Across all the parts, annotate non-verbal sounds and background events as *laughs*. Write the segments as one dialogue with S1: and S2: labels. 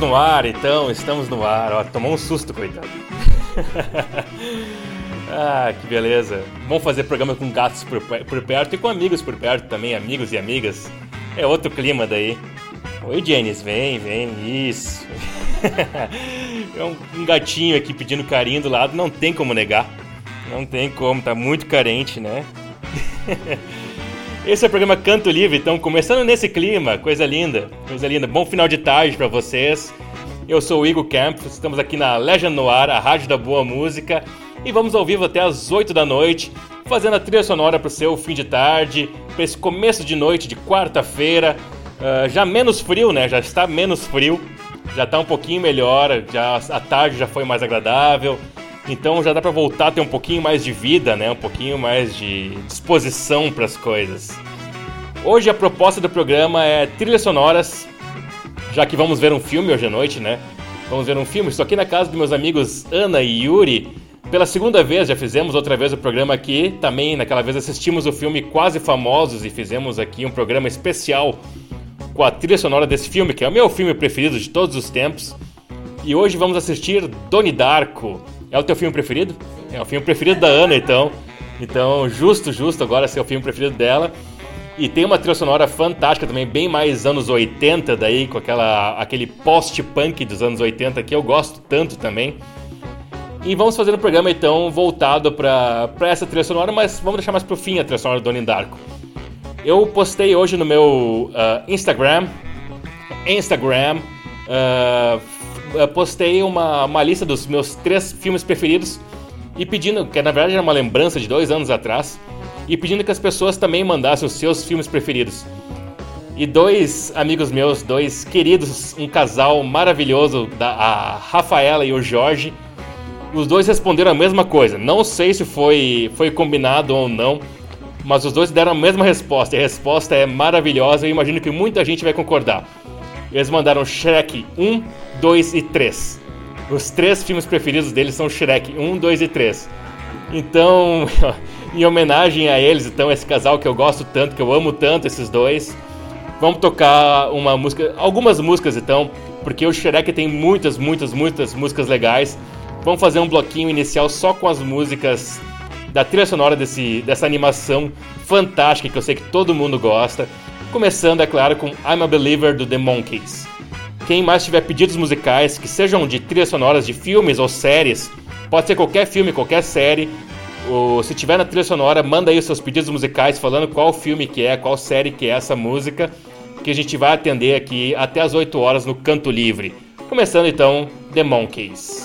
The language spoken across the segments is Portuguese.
S1: No ar, então, estamos no ar. Ó, tomou um susto, coitado. *laughs* ah, que beleza. Vamos fazer programa com gatos por, por perto e com amigos por perto também, amigos e amigas. É outro clima daí. Oi, Janice, vem, vem, isso. *laughs* é um, um gatinho aqui pedindo carinho do lado, não tem como negar. Não tem como, tá muito carente, né? *laughs* Esse é o programa Canto Livre, então começando nesse clima, coisa linda, coisa linda. Bom final de tarde para vocês. Eu sou o Igor Campos, estamos aqui na Legend Noir, a rádio da boa música, e vamos ao vivo até as 8 da noite, fazendo a trilha sonora para o seu fim de tarde, para esse começo de noite de quarta-feira. Uh, já menos frio, né? Já está menos frio, já está um pouquinho melhor, já a tarde já foi mais agradável. Então já dá para voltar a ter um pouquinho mais de vida, né? Um pouquinho mais de disposição para as coisas. Hoje a proposta do programa é trilhas sonoras, já que vamos ver um filme hoje à noite, né? Vamos ver um filme. Estou aqui na casa dos meus amigos Ana e Yuri. Pela segunda vez, já fizemos outra vez o programa aqui. Também naquela vez assistimos o filme Quase Famosos e fizemos aqui um programa especial com a trilha sonora desse filme, que é o meu filme preferido de todos os tempos. E hoje vamos assistir Doni Darko. É o teu filme preferido? É o filme preferido da Ana, então. Então, justo, justo agora ser o filme preferido dela. E tem uma trilha sonora fantástica também, bem mais anos 80 daí, com aquela, aquele post-punk dos anos 80 que eu gosto tanto também. E vamos fazer um programa então voltado para essa trilha sonora, mas vamos deixar mais pro fim a trilha sonora do Donnie Darko. Eu postei hoje no meu uh, Instagram, Instagram, uh, postei uma, uma lista dos meus três filmes preferidos e pedindo, que na verdade era uma lembrança de dois anos atrás, e pedindo que as pessoas também mandassem os seus filmes preferidos. E dois amigos meus, dois queridos, um casal maravilhoso, da, a Rafaela e o Jorge, os dois responderam a mesma coisa. Não sei se foi, foi combinado ou não, mas os dois deram a mesma resposta. E a resposta é maravilhosa e imagino que muita gente vai concordar. Eles mandaram Shrek 1, 2 e 3. Os três filmes preferidos deles são Shrek 1, 2 e 3. Então, *laughs* em homenagem a eles, então, esse casal que eu gosto tanto, que eu amo tanto, esses dois, vamos tocar uma música, algumas músicas então, porque o Shrek tem muitas, muitas, muitas músicas legais. Vamos fazer um bloquinho inicial só com as músicas da trilha sonora desse, dessa animação fantástica que eu sei que todo mundo gosta. Começando, é claro, com I'm a Believer do The Monkeys. Quem mais tiver pedidos musicais, que sejam de trilhas sonoras de filmes ou séries, pode ser qualquer filme, qualquer série, ou se tiver na trilha sonora, manda aí os seus pedidos musicais falando qual filme que é, qual série que é essa música, que a gente vai atender aqui até as 8 horas no Canto Livre. Começando então, The Monkeys.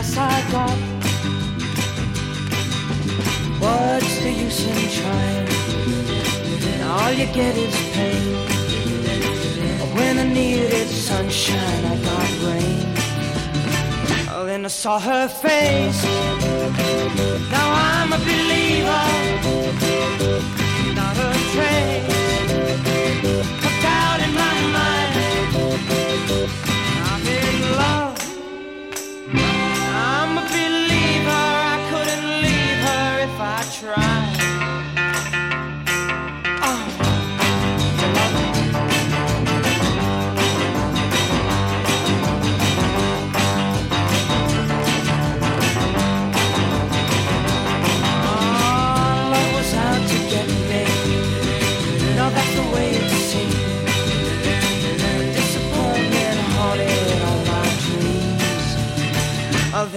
S1: I got. What's the use in trying? All you get is pain. When I needed sunshine, I got rain. Oh, then I saw her face. Now I'm a believer, not a trace.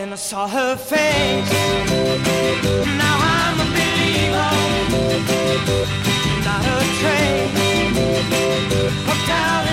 S2: and I saw her face. Now I'm a believer, not a trace.
S3: Hooked out.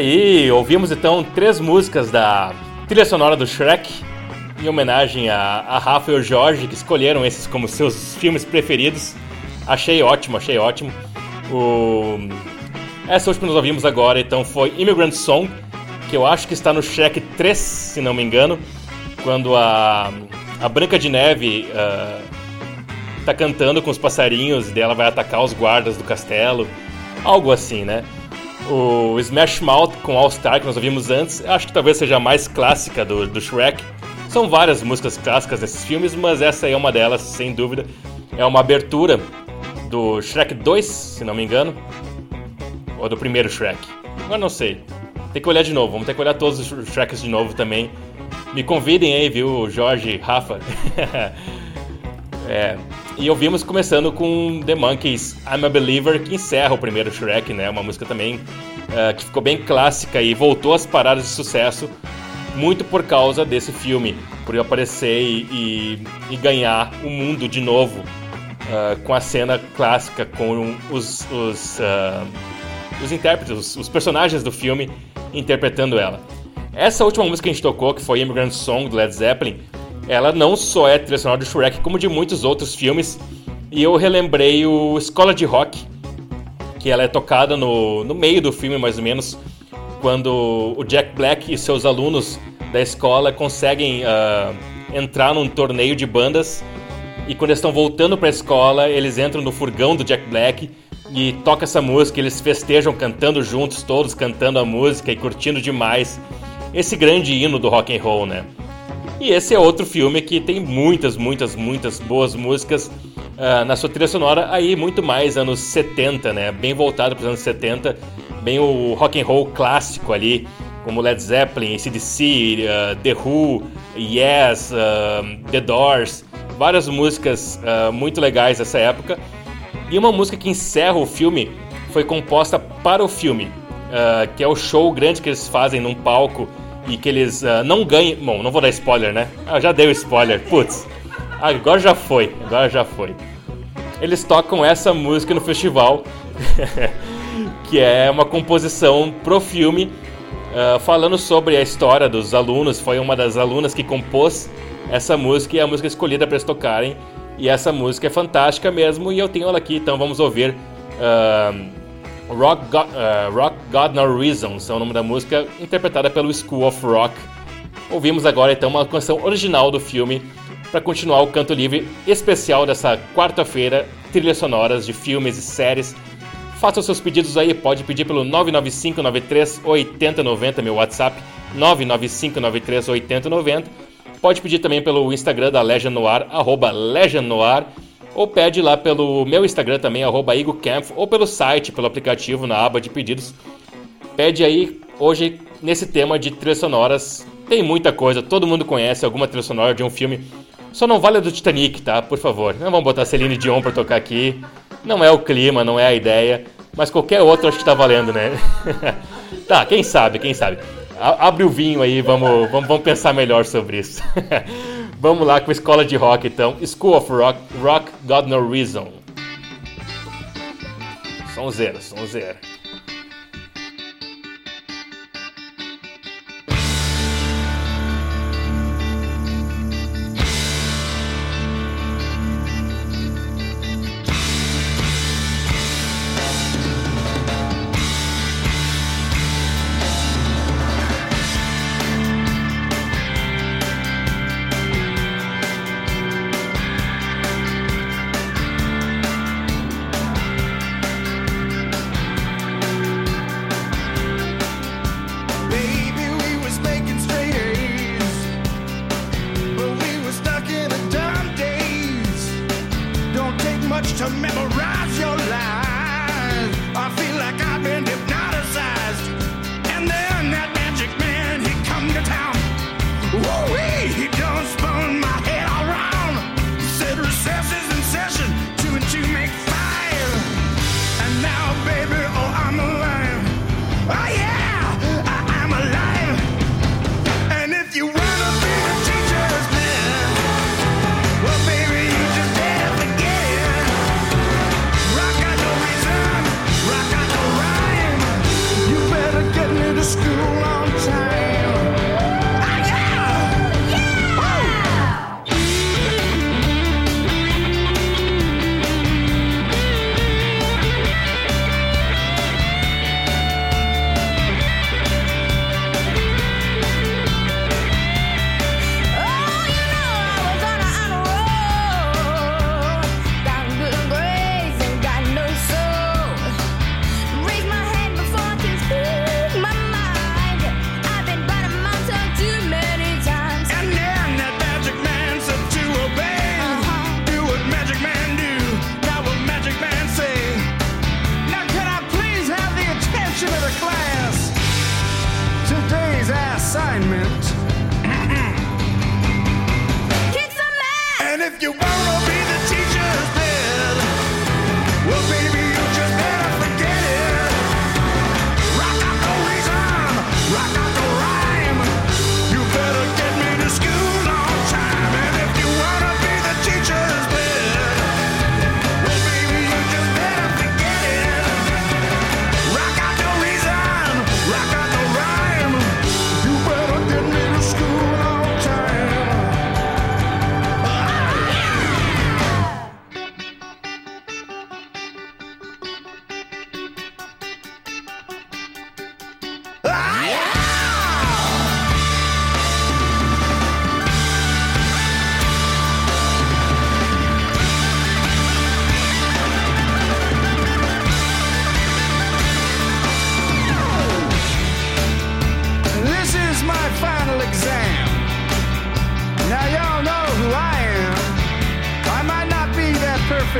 S1: Aí, ouvimos então três músicas da trilha sonora do Shrek, em homenagem a, a Rafa e o Jorge, que escolheram esses como seus filmes preferidos. Achei ótimo, achei ótimo. O... Essa última que nós ouvimos agora, então, foi Immigrant Song, que eu acho que está no Shrek 3, se não me engano, quando a, a Branca de Neve uh, tá cantando com os passarinhos e dela vai atacar os guardas do castelo, algo assim, né? O Smash Mouth com All Star que nós ouvimos antes, acho que talvez seja a mais clássica do, do Shrek. São várias músicas clássicas desses filmes, mas essa é uma delas, sem dúvida. É uma abertura do Shrek 2, se não me engano. Ou do primeiro Shrek. Agora não sei. Tem que olhar de novo, vamos ter que olhar todos os Shreks de novo também. Me convidem aí, viu, Jorge, Rafa. *laughs* é, e ouvimos começando com The Monkeys, I'm a Believer, que encerra o primeiro Shrek, né? Uma música também uh, que ficou bem clássica e voltou às paradas de sucesso muito por causa desse filme, por eu aparecer e, e, e ganhar o mundo de novo uh, com a cena clássica, com os, os, uh, os intérpretes, os, os, personagens do filme interpretando ela. Essa última música que a gente tocou, que foi Immigrant Song do Led Zeppelin, ela não só é trilha sonora do Shrek, como de muitos outros filmes. E eu relembrei o Escola de Rock, que ela é tocada no, no meio do filme, mais ou menos, quando o Jack Black e seus alunos da escola conseguem uh, entrar num torneio de bandas. E quando eles estão voltando para a escola, eles entram no furgão do Jack Black e toca essa música. Eles festejam cantando juntos, todos cantando a música e curtindo demais esse grande hino do rock and roll, né? E esse é outro filme que tem muitas, muitas, muitas boas músicas uh, na sua trilha sonora, aí muito mais anos 70, né? Bem voltado para os anos 70, bem o rock and roll clássico ali, como Led Zeppelin, ACDC, uh, The Who, Yes, uh, The Doors, várias músicas uh, muito legais dessa época. E uma música que encerra o filme foi composta para o filme, que é o show grande que eles fazem num palco e que eles não ganham. Bom, não vou dar spoiler, né? Ah, já dei o spoiler, putz. Agora já foi, agora já foi. Eles tocam essa música no festival, *laughs* que é uma composição pro filme Uh, falando sobre a história dos alunos, foi uma das alunas que compôs essa música e a música escolhida para eles tocarem. E essa música é fantástica mesmo, e eu tenho ela aqui, então vamos ouvir uh, Rock, God, uh, Rock God No Reason, é o nome da música, interpretada pelo School of Rock. Ouvimos agora então uma canção original do filme para continuar o canto livre especial dessa quarta-feira, trilhas sonoras de filmes e séries Faça os seus pedidos aí, pode pedir pelo 99593 8090, meu WhatsApp, 99593 8090. Pode pedir também pelo Instagram da Legend Noir, arroba Legend Noir, ou pede lá pelo meu Instagram também, IgoCamp, ou pelo site, pelo aplicativo, na aba de pedidos. Pede aí, hoje, nesse tema de trilhas sonoras, tem muita coisa, todo mundo conhece alguma trilha sonora de um filme. Só não vale a do Titanic, tá? Por favor. Não vamos botar Celine Dion pra tocar aqui. Não é o clima, não é a ideia, mas qualquer outro acho que tá valendo, né? *laughs* tá, quem sabe, quem sabe. Abre o vinho aí, vamos, vamos, vamos pensar melhor sobre isso. *laughs* vamos lá com a escola de rock então. School of Rock, Rock God No Reason. Som zero,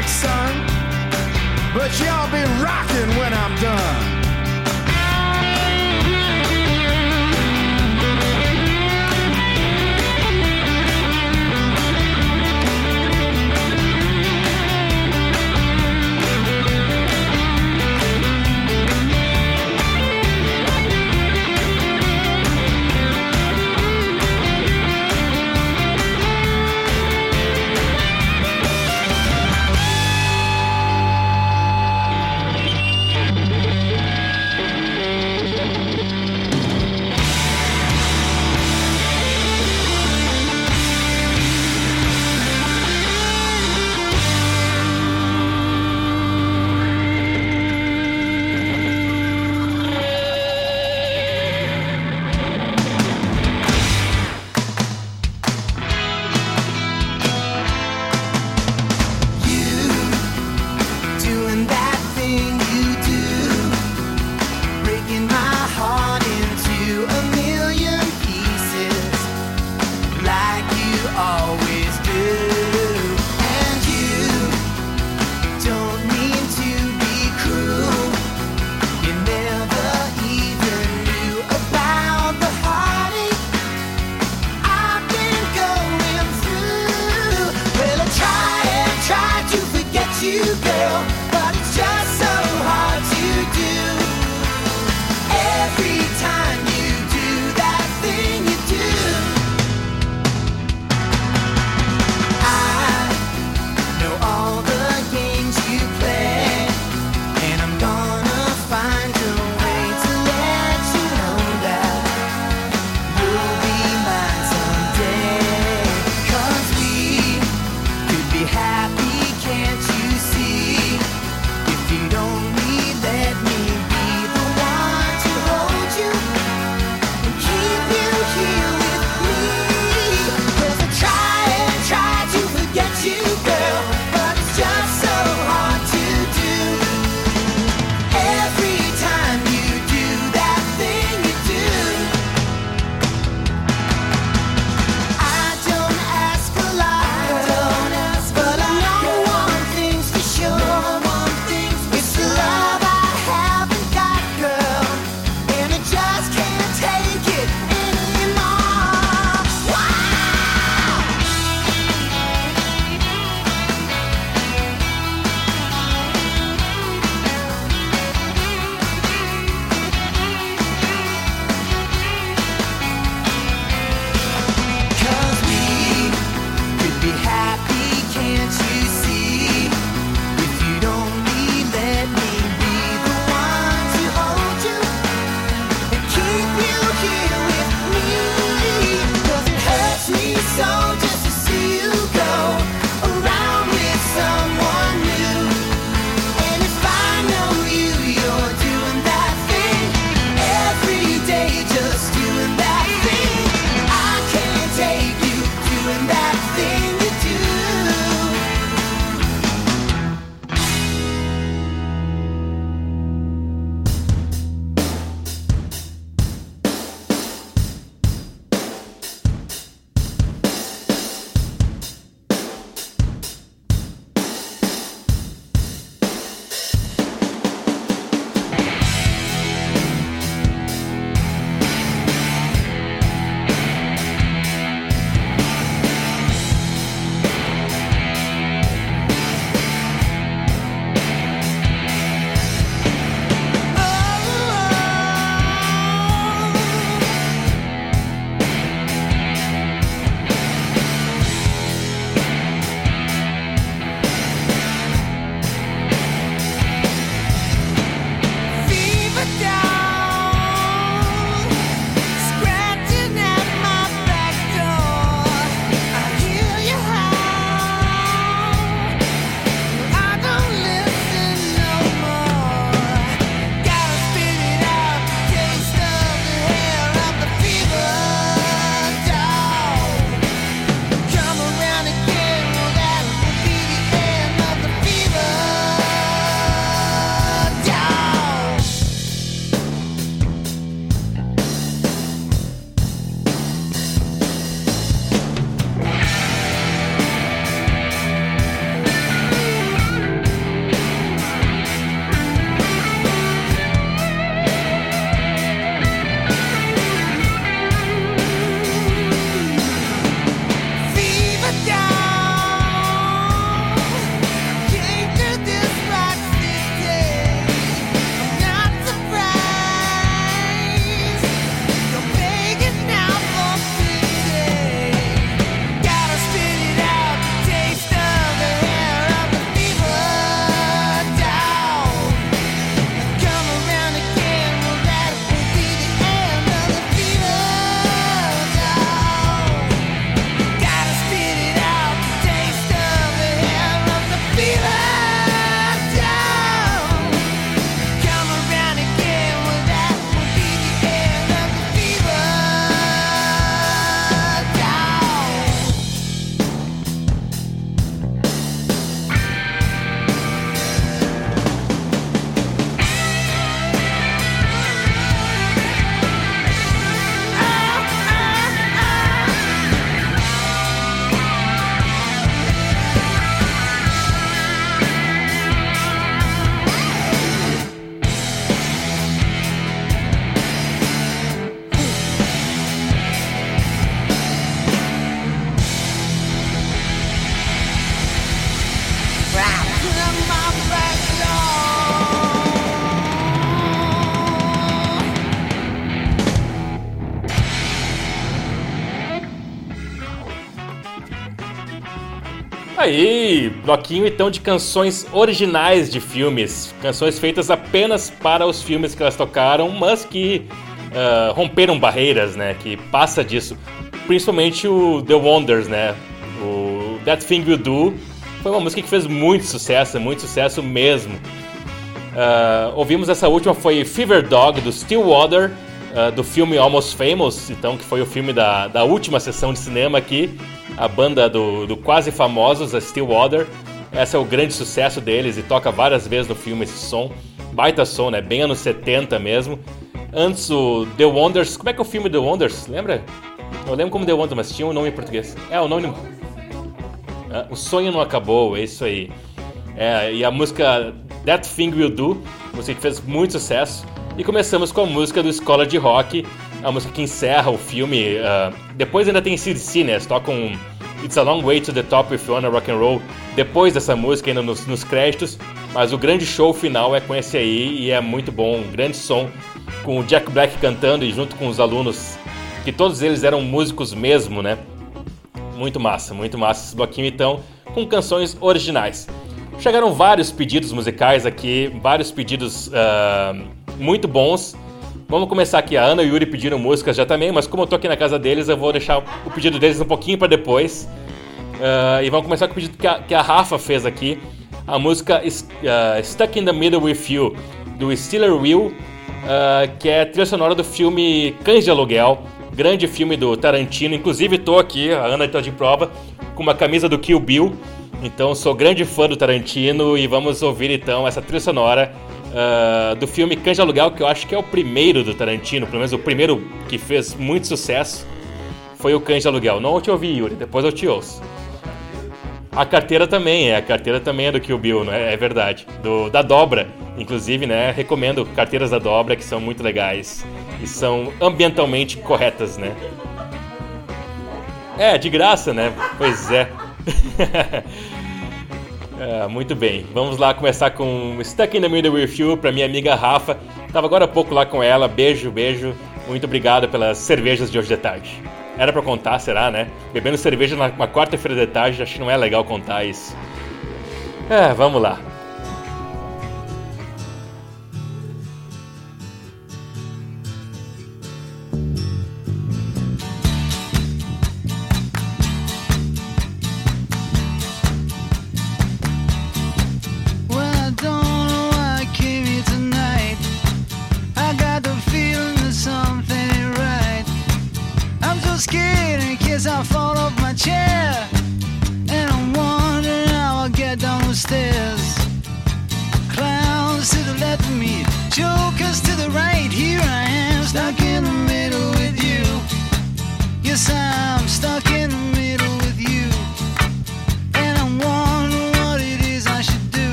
S4: perfect son, but y'all be rocking when I'm done.
S1: Aí, bloquinho então de canções originais de filmes, canções feitas apenas para os filmes que elas tocaram, mas que uh, romperam barreiras, né? Que passa disso. Principalmente o The Wonders, né? O That Thing You Do foi uma música que fez muito sucesso, muito sucesso mesmo. Uh, ouvimos essa última foi Fever Dog do Stillwater, uh, do filme Almost Famous, então que foi o filme da, da última sessão de cinema aqui a banda do, do Quase Famosos, a Stillwater. Esse é o grande sucesso deles e toca várias vezes no filme esse som. Baita som, né? Bem anos 70 mesmo. Antes o The Wonders. Como é que é o filme The Wonders? Lembra? Eu lembro como The Wonders, mas tinha um nome em português. É, o nome. É, o Sonho Não Acabou, é isso aí. É, e a música That Thing Will Do, música que fez muito sucesso. E começamos com a música do Escola de Rock, a música que encerra o filme. Uh, depois ainda tem CDC, né? Eles tocam It's a Long Way to the Top You Wanna Rock and Roll depois dessa música, ainda nos, nos créditos. Mas o grande show final é com esse aí e é muito bom, um grande som com o Jack Black cantando e junto com os alunos, que todos eles eram músicos mesmo, né? Muito massa, muito massa esse bloquinho então, com canções originais. Chegaram vários pedidos musicais aqui, vários pedidos uh, muito bons. Vamos começar aqui. A Ana e o Yuri pediram músicas já também, mas como eu tô aqui na casa deles, eu vou deixar o pedido deles um pouquinho para depois. Uh, e vamos começar com o pedido que a, que a Rafa fez aqui. A música uh, Stuck in the Middle with You, do Steeler Will, uh, que é trilha sonora do filme Cães de Aluguel, grande filme do Tarantino. Inclusive, tô aqui, a Ana está de prova, com uma camisa do Kill Bill. Então, sou grande fã do Tarantino e vamos ouvir então essa trilha sonora uh, do filme Cães de Aluguel, que eu acho que é o primeiro do Tarantino, pelo menos o primeiro que fez muito sucesso, foi o Cães de Aluguel. Não te ouvi, Yuri, depois eu te ouço. A carteira também é, a carteira também é do Kill Bill, né? É verdade. Do, da dobra, inclusive, né? Recomendo carteiras da dobra que são muito legais e são ambientalmente corretas, né? É, de graça, né? Pois é. *laughs* É, muito bem, vamos lá começar com Stuck in the Middle with You para minha amiga Rafa. Tava agora há pouco lá com ela. Beijo, beijo. Muito obrigado pelas cervejas de hoje de tarde. Era para contar, será, né? Bebendo cerveja numa quarta-feira de tarde, acho que não é legal contar isso. É, vamos lá.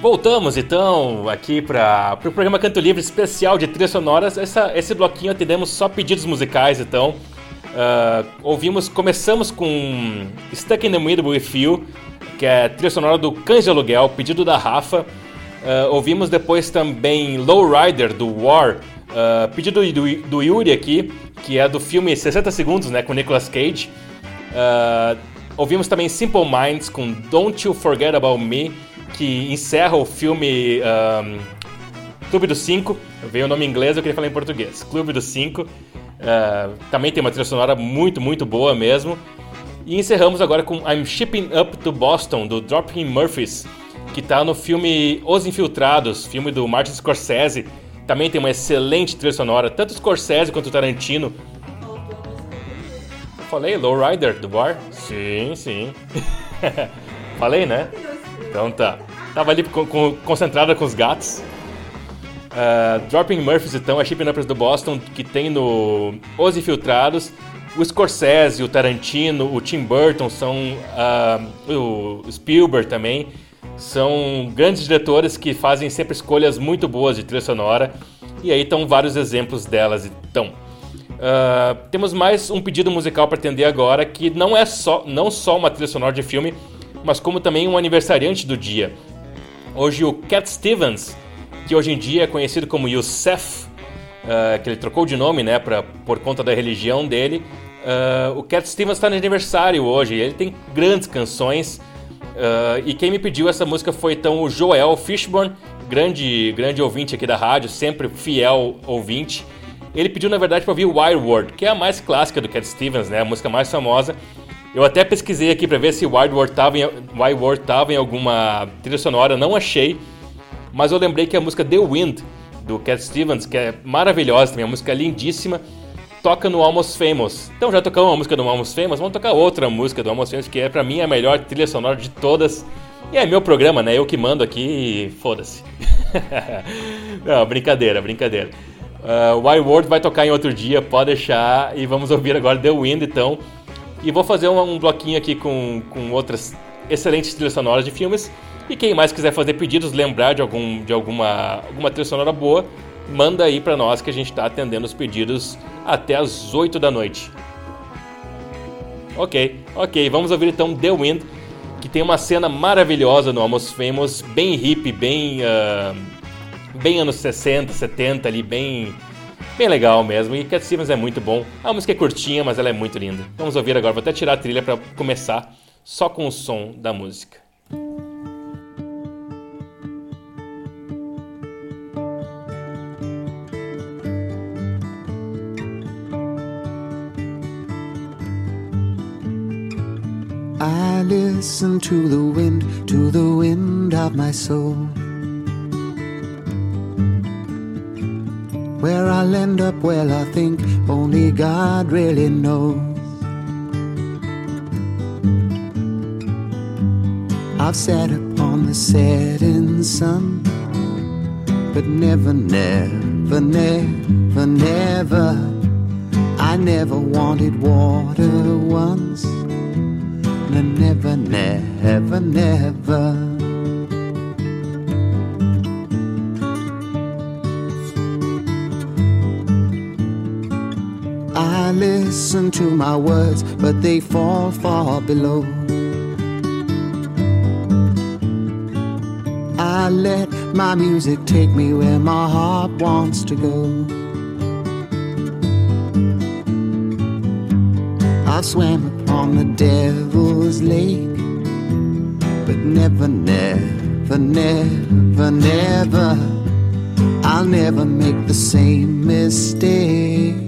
S1: Voltamos então aqui para o pro programa Canto Livre especial de trilhas sonoras. Essa, esse bloquinho atendemos só pedidos musicais, então. Uh, ouvimos, começamos com Stuck in the Middle with You, que é trilha sonora do Cães de Aluguel, pedido da Rafa. Uh, ouvimos depois também Low Rider do War, uh, pedido do, do Yuri aqui, que é do filme 60 Segundos, né, com Nicolas Cage. Ouvimos também Simple Minds com Don't You Forget About Me, que encerra o filme um, Clube dos Cinco. Veio o nome em inglês, eu queria falar em português. Clube dos Cinco. Uh, também tem uma trilha sonora muito, muito boa mesmo. E encerramos agora com I'm Shipping Up to Boston, do Dropping Murphys, que está no filme Os Infiltrados, filme do Martin Scorsese. Também tem uma excelente trilha sonora, tanto Scorsese quanto Tarantino. Falei, Lowrider do Bar? Sim, sim. *laughs* Falei, né? Então tá. Tava ali com, com, concentrada com os gatos. Uh, Dropping Murphys, então, é Shipping Uppers do Boston, que tem no Os Infiltrados. O Scorsese, o Tarantino, o Tim Burton são. Uh, o Spielberg também. São grandes diretores que fazem sempre escolhas muito boas de trilha sonora. E aí estão vários exemplos delas. Então, uh, temos mais um pedido musical para atender agora, que não é só, não só uma trilha sonora de filme, mas como também um aniversariante do dia. Hoje o Cat Stevens, que hoje em dia é conhecido como Youssef, uh, que ele trocou de nome, né, pra, por conta da religião dele. Uh, o Cat Stevens está de aniversário hoje. Ele tem grandes canções. Uh, e quem me pediu essa música foi então o Joel Fishburne, grande, grande ouvinte aqui da rádio, sempre fiel ouvinte. Ele pediu, na verdade, para ouvir Wild World, que é a mais clássica do Cat Stevens, né? A música mais famosa. Eu até pesquisei aqui para ver se Wild World estava em, Wild World tava em alguma trilha sonora, não achei. Mas eu lembrei que a música The Wind, do Cat Stevens, que é maravilhosa também, a música é lindíssima, toca no Almost Famous. Então já tocamos uma música do Almost Famous, vamos tocar outra música do Almost Famous, que é para mim a melhor trilha sonora de todas. E é meu programa, né? Eu que mando aqui e foda-se. *laughs* Não, brincadeira, brincadeira. Uh, Wild World vai tocar em outro dia, pode deixar. E vamos ouvir agora The Wind, então. E vou fazer um, um bloquinho aqui com, com outras excelentes trilhas sonoras de filmes. E quem mais quiser fazer pedidos, lembrar de, algum, de alguma, alguma trilha sonora boa, manda aí para nós que a gente está atendendo os pedidos até as 8 da noite. Ok, ok, vamos ouvir então The Wind, que tem uma cena maravilhosa no Almost Famous, bem hippie, bem, uh, bem anos 60, 70 ali, bem, bem legal mesmo. E Cat Stevens é muito bom. A música é curtinha, mas ela é muito linda. Vamos ouvir agora, vou até tirar a trilha para começar só com o som da música.
S5: I listen to the wind, to the wind of my soul. Where I'll end up, well, I think only God really knows. I've sat upon the setting sun, but never, never, never, never. I never wanted water once. No, never, never, never. I listen to my words, but they fall far below. I let my music take me where my heart wants to go. I've swam upon the devil's lake, but never, never, never, never, I'll never make the same mistake.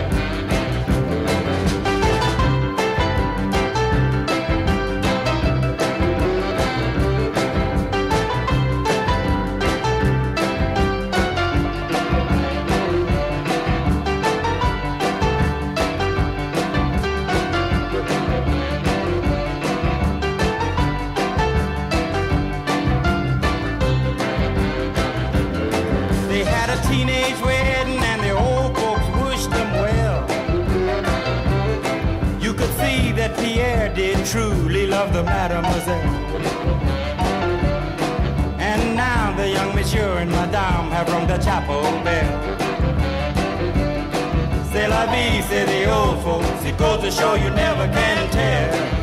S6: Chapel bell. C'est la vie, say the old folks. It goes to show you never can tell.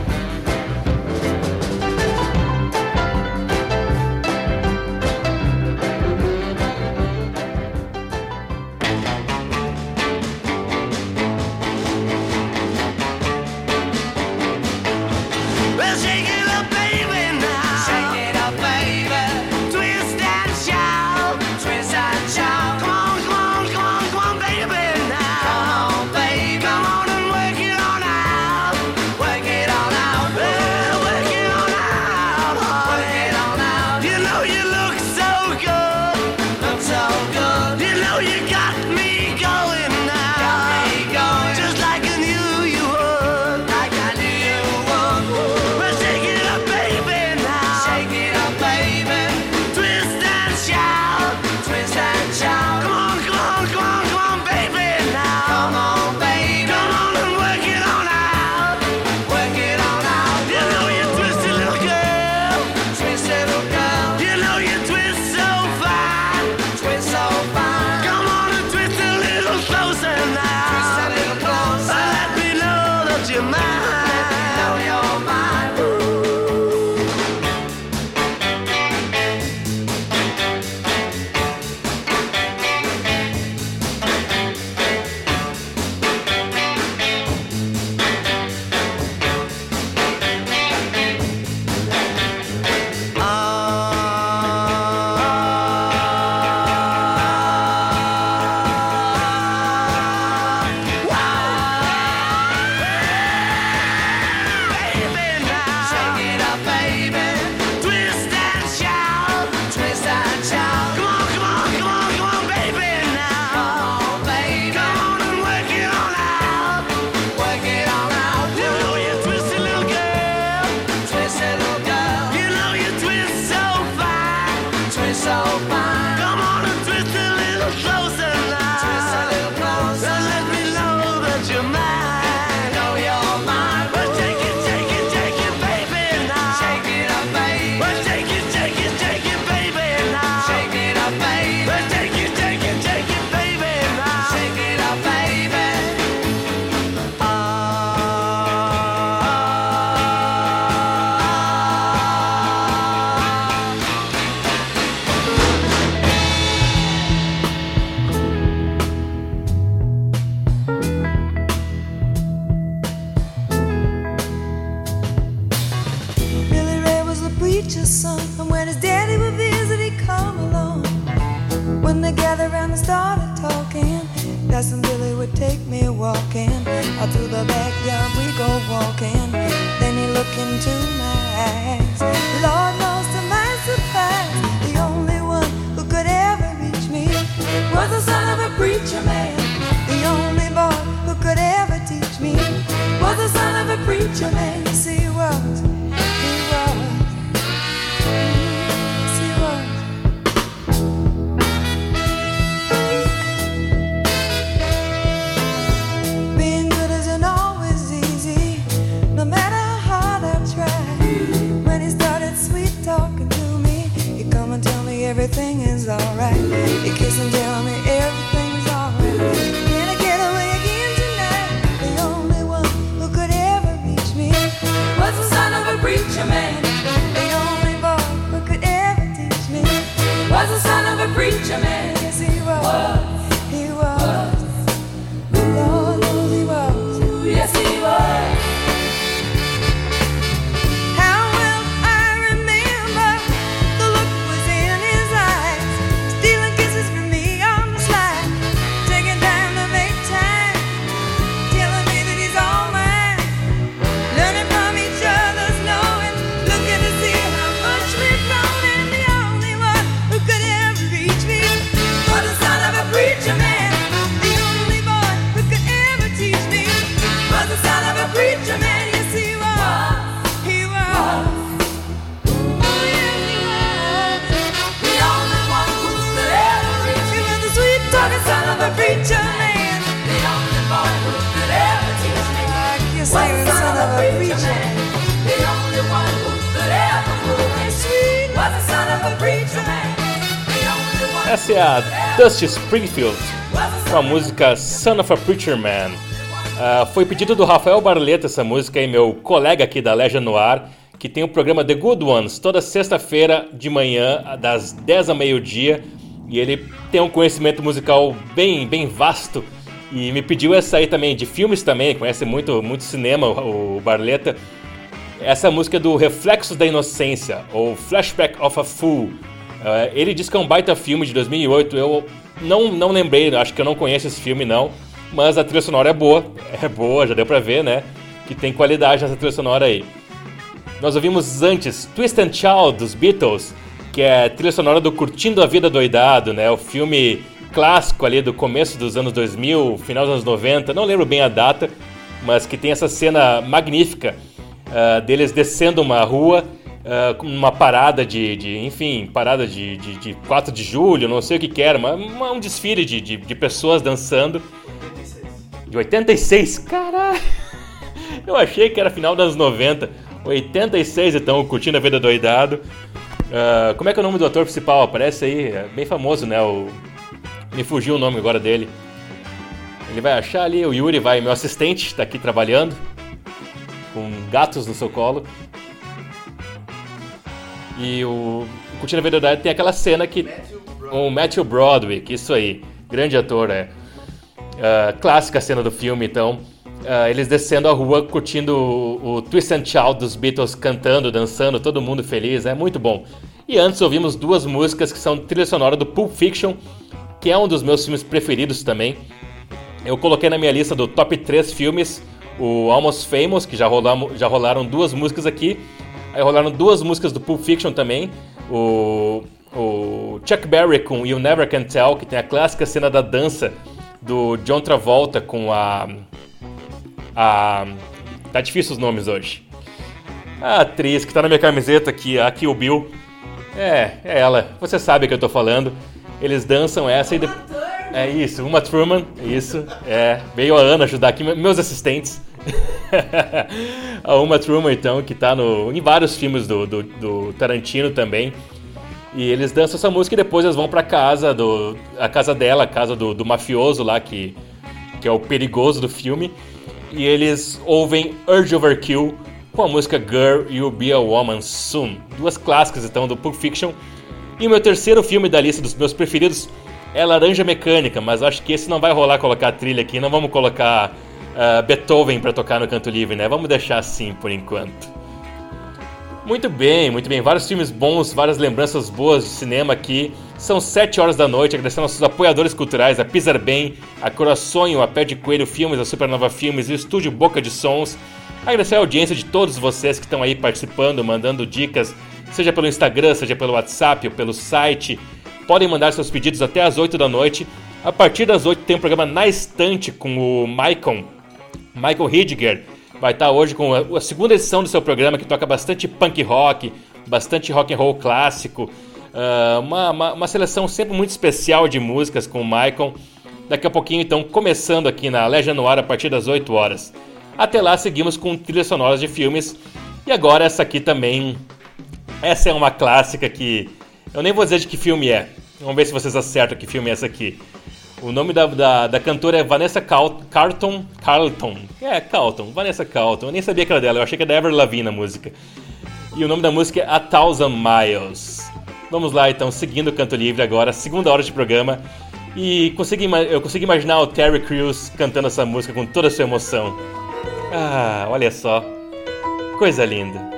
S1: Dusty Springfield com a música Son of a Preacher Man. Ah, foi pedido do Rafael Barleta essa música aí, meu colega aqui da Legia Noir, que tem o programa The Good Ones toda sexta-feira de manhã, das 10 ao meio-dia. E ele tem um conhecimento musical bem, bem vasto. E me pediu essa aí também, de filmes também, conhece muito, muito cinema o Barleta. Essa música é do Reflexos da Inocência, ou Flashback of a Fool. Eh, ele diz que é um baita filme de 2008. Eu não, não lembrei, acho que eu não conheço esse filme não. Mas a trilha sonora é boa, é boa, já deu pra ver, né? Que tem qualidade essa trilha sonora aí. Nós ouvimos antes Twist and Shout dos Beatles, que é a trilha sonora do Curtindo a Vida Doidado, né? O filme clássico ali do começo dos anos 2000, final dos anos 90, não lembro bem a data, mas que tem essa cena magnífica ah, deles descendo uma rua, com uma parada de, de- enfim, parada de, de, de 4 de julho, não sei o que que era, mas um desfile de, de, de pessoas dançando. De 86, caralho! Eu achei que era final anos 90. 86, então, curtindo a vida doidado. Ah, como é que é o nome do ator principal? Aparece aí, é bem famoso, né? O... Me fugiu o nome agora dele. Ele vai achar ali, o Yuri vai, meu assistente, tá aqui trabalhando. Com gatos no seu colo. E o Curtindo a Vida tem aquela cena que. O Matthew Broderick, isso aí. Grande ator, é. Ah, clássica cena do filme, então. Ah, eles descendo a rua, curtindo o, o Twist and Shout dos Beatles cantando, dançando, todo mundo feliz, é muito bom. E antes ouvimos duas músicas que são trilha sonora do Pulp Fiction, que é um dos meus filmes preferidos também. Eu coloquei na minha lista do top 3 filmes o Almost Famous, que já, rolamo, já rolaram duas músicas aqui. Aí rolaram duas músicas do Pulp Fiction também. O, o Chuck Berry com You Never Can Tell, que tem a clássica cena da dança do John Travolta com a. a tá difícil os nomes hoje. A atriz que tá na minha camiseta aqui, a Kill Bill. É, é ela. Você sabe que eu tô falando. Eles dançam essa e depois. É isso, uma Truman, isso, é. Veio a Ana ajudar aqui, meus assistentes. *laughs* a Uma Truman, então, que tá no, em vários filmes do, do, do Tarantino também. E eles dançam essa música e depois eles vão pra casa, do, a casa dela, a casa do, do mafioso lá, que, que é o perigoso do filme. E eles ouvem Urge Overkill com a música Girl You'll Be a Woman Soon. Duas clássicas, então, do Pulp Fiction. E o meu terceiro filme da lista dos meus preferidos é Laranja Mecânica, mas acho que esse não vai rolar colocar a trilha aqui, não vamos colocar ah, Beethoven pra tocar no canto livre, né? Vamos deixar assim por enquanto. Muito bem, muito bem. Vários filmes bons, várias lembranças boas de cinema aqui. São 7 horas da noite, agradecendo aos nossos apoiadores culturais, a Pisar Bem, a Coraçonho, a Pé de Coelho Filmes, a Supernova Filmes e o Estúdio Boca de Sons. Agradecer a audiência de todos vocês que estão aí participando, mandando dicas, seja pelo Instagram, seja pelo WhatsApp ou pelo site. Podem mandar seus pedidos até às 8 da noite. A partir das 8 tem um programa na estante com o Maicon, Michael Hidger. Vai estar hoje com a segunda edição do seu programa que toca bastante punk rock, bastante rock and roll clássico. Ah, uma, uma, uma seleção sempre muito especial de músicas com o Maicon. Daqui a pouquinho, então, começando aqui na Legia no a partir das 8 horas. Até lá, seguimos com trilhas sonoras de filmes. E agora, essa aqui também. Essa é uma clássica que. Eu nem vou dizer de que filme é. Vamos ver se vocês acertam que filme é essa aqui. O nome da, da, da cantora é Vanessa Cal Carlton. Carlton. É, Carlton. Vanessa Carlton. Eu nem sabia que era dela, eu achei que era da Ever Lavigne a música. E o nome da música é A Thousand Miles. Vamos lá então, seguindo o canto livre agora, segunda hora de programa. E consegui, eu consegui imaginar o Terry Crews cantando essa música com toda a sua emoção. Ah, olha só. Coisa linda.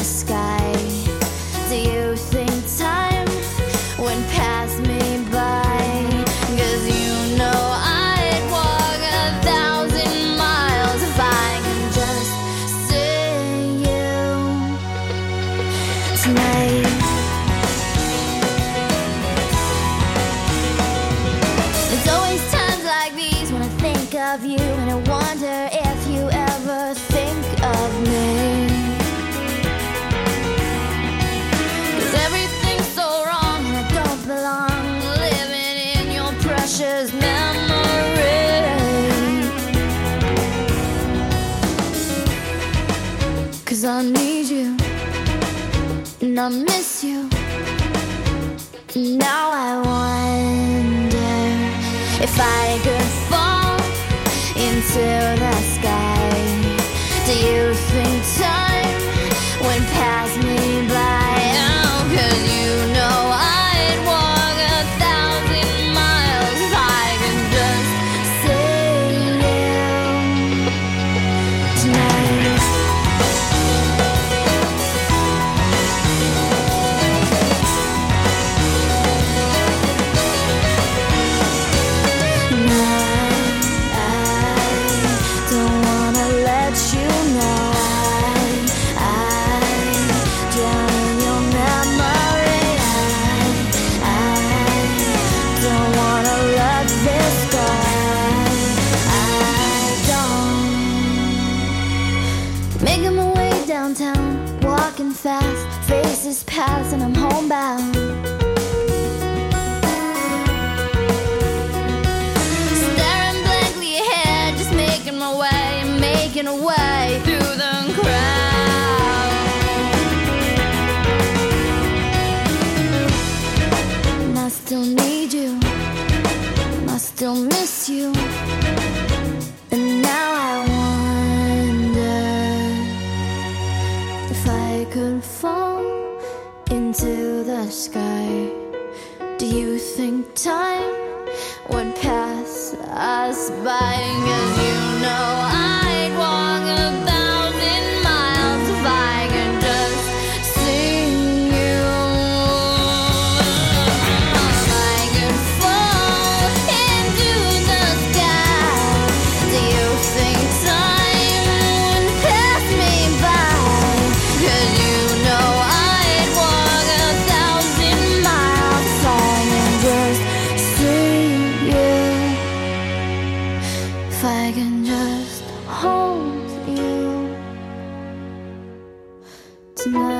S7: the sky. And I by? I can just hold you
S1: tonight.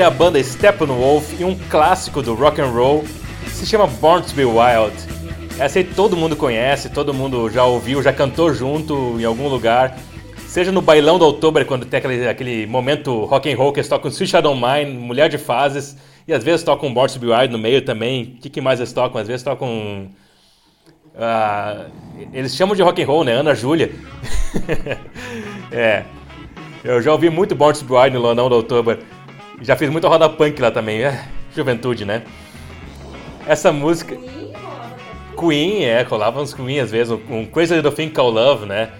S1: É a banda Steppenwolf e um clássico do rock and roll se chama Born to Be Wild. Essa aí todo mundo conhece, todo mundo já ouviu, já cantou junto em algum lugar. Seja no bailão do outubro, quando tem aquele, aquele momento rock and roll que eles tocam Sweet Shadow Mine, Mulher de Fases, e às vezes tocam Born to Be Wild no meio também. O que, que mais eles tocam? Às vezes tocam... ah, eles chamam de rock and roll, né? Ana Júlia. *laughs* é. Eu já ouvi muito Born to Be Wild no Lonão do Outubro. Já fiz muita roda punk lá também. É, juventude, né? Essa música. Queen, é, colava uns Queen às vezes, um Crazy Little Thing Called Love, né?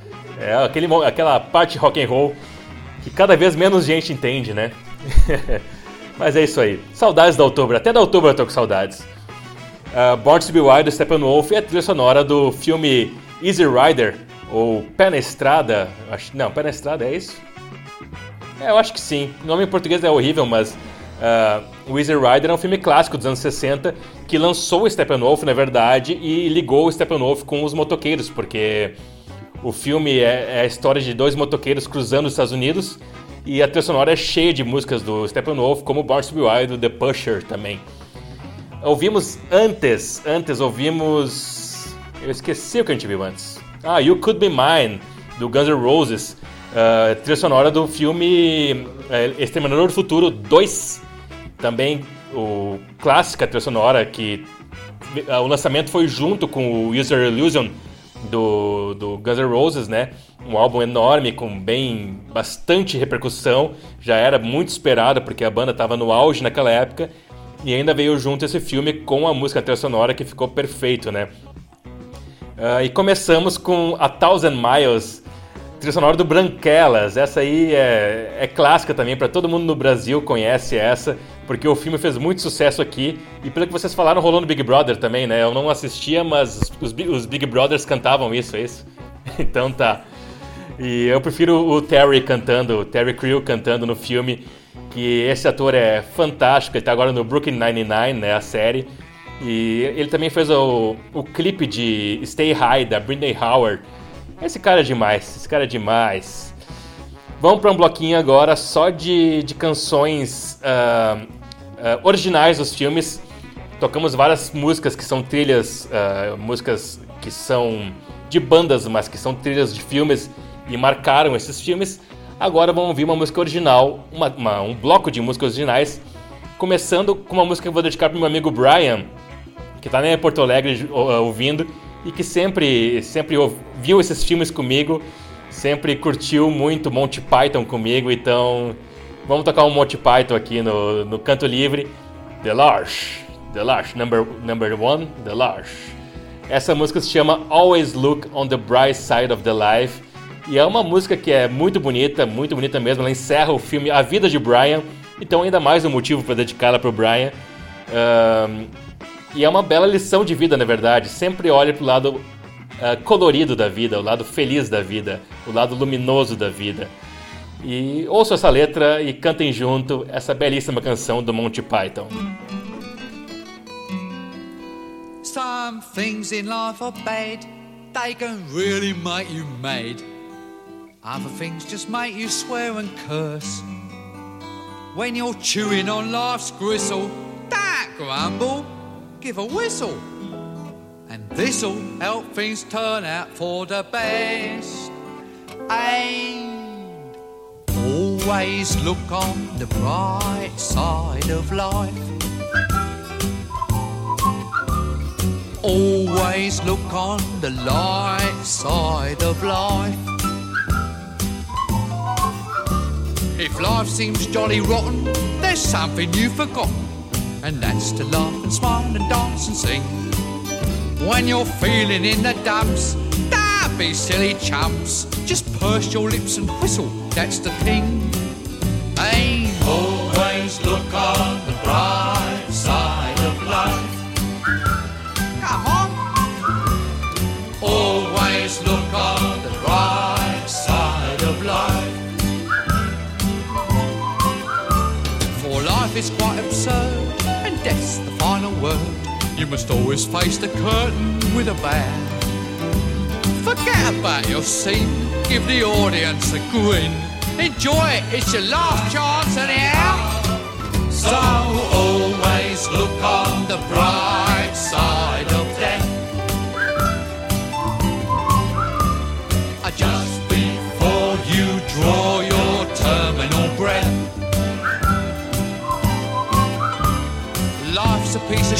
S1: É aquele, aquela parte rock and roll que cada vez menos gente entende, né? *laughs* Mas é isso aí. Saudades da Outubro, até da Outubro eu tô com saudades. Uh, Born to Be Wild Steppenwolf é a trilha sonora do filme Easy Rider, ou Pé na Estrada. Acho, não, Pé na Estrada é isso? É, eu acho que sim. O nome em português é horrível, mas uh, Easy Rider é um filme clássico dos anos 60 que lançou o Steppenwolf, na verdade, e ligou o Steppenwolf com os motoqueiros, porque o filme é, é a história de dois motoqueiros cruzando os Estados Unidos e a trilha sonora é cheia de músicas do Steppenwolf, como Born to Be Wild, The Pusher também. Ouvimos antes, antes ouvimos... Eu esqueci o que a gente viu antes. Ah, You Could Be Mine, do Guns N' Roses. Uh, trilha sonora do filme uh, Exterminador do Futuro 2. Também o clássica trilha sonora que uh, o lançamento foi junto com o User Illusion do, do Guns N' Roses, né? Um álbum enorme com bem bastante repercussão. Já era muito esperado porque a banda estava no auge naquela época e ainda veio junto esse filme com a música trilha sonora que ficou perfeito, né? E começamos com A Thousand Miles Trilha sonora do Branquelas. Essa aí é, é clássica também, para todo mundo no Brasil conhece essa, porque o filme fez muito sucesso aqui. E pelo que vocês falaram, rolou no Big Brother também, né? Eu não assistia, mas os, os Big Brothers cantavam isso, é isso? *laughs* então tá. E eu prefiro o Terry cantando, o Terry Crew cantando no filme, que esse ator é fantástico, ele tá agora no Brooklyn Nine-Nine, né, a série. E ele também fez o, o clipe de Stay High, da Britney Howard. Esse cara é demais, esse cara é demais. Vamos para um bloquinho agora só de, de canções ah, ah, originais dos filmes. Tocamos várias músicas que são trilhas, ah, músicas que são de bandas, mas que são trilhas de filmes e marcaram esses filmes. Agora vamos ouvir uma música original, uma- uma- um bloco de músicas originais, começando com uma música que eu vou dedicar para meu amigo Brian, que tá né, em Porto Alegre ó, ouvindo e que sempre, sempre viu esses filmes comigo, sempre curtiu muito Monty Python comigo, então vamos tocar um Monty Python aqui no, no Canto Livre. The Large, The Large, number, number one, The Large. Essa música se chama Always Look on the Bright Side of the Life. E é uma música que é muito bonita, muito bonita mesmo. Ela encerra o filme A Vida de Brian. Então, ainda mais um motivo para dedicá-la para o Brian. E é uma bela lição de vida, na verdade. Sempre olhe para o lado ah, colorido da vida, o lado feliz da vida, o lado luminoso da vida. E ouçam essa letra e cantem junto essa belíssima canção do Monty Python.
S8: Some things in life are bad, they can really make you mad. Other things just make you swear and curse. When you're chewing on life's gristle, don't grumble, give a whistle. And this'll help things turn out for the best. And always look on the bright side of life. Always look on the light side of life. If life seems jolly rotten, there's something you've forgotten, and that's to laugh and smile and dance and sing. When you're feeling in the dumps, don't be silly chumps. Just purse your lips and whistle, that's the thing. Aim. Always look on the bright side of life. Come on. Always look on the right side of life. For life is quite absurd, word. You must always face the curtain with a bow. Forget about your scene, give the audience a grin. Enjoy it, it's your last chance anyhow. So always look on the bright side of death. Uh, Just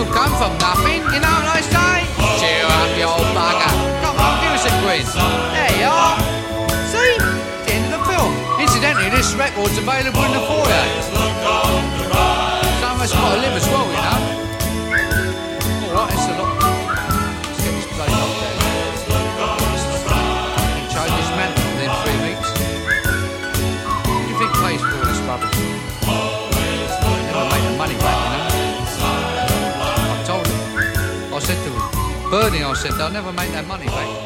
S8: Will come from nothing, you know what I say? Cheer up, you old bugger. Come on, give us a quiz. There you are. See? It's the end of the film. Incidentally, this record's available in the foyer. Some of us got to live as well, you know. Bernie, I said, they'll never make that money back.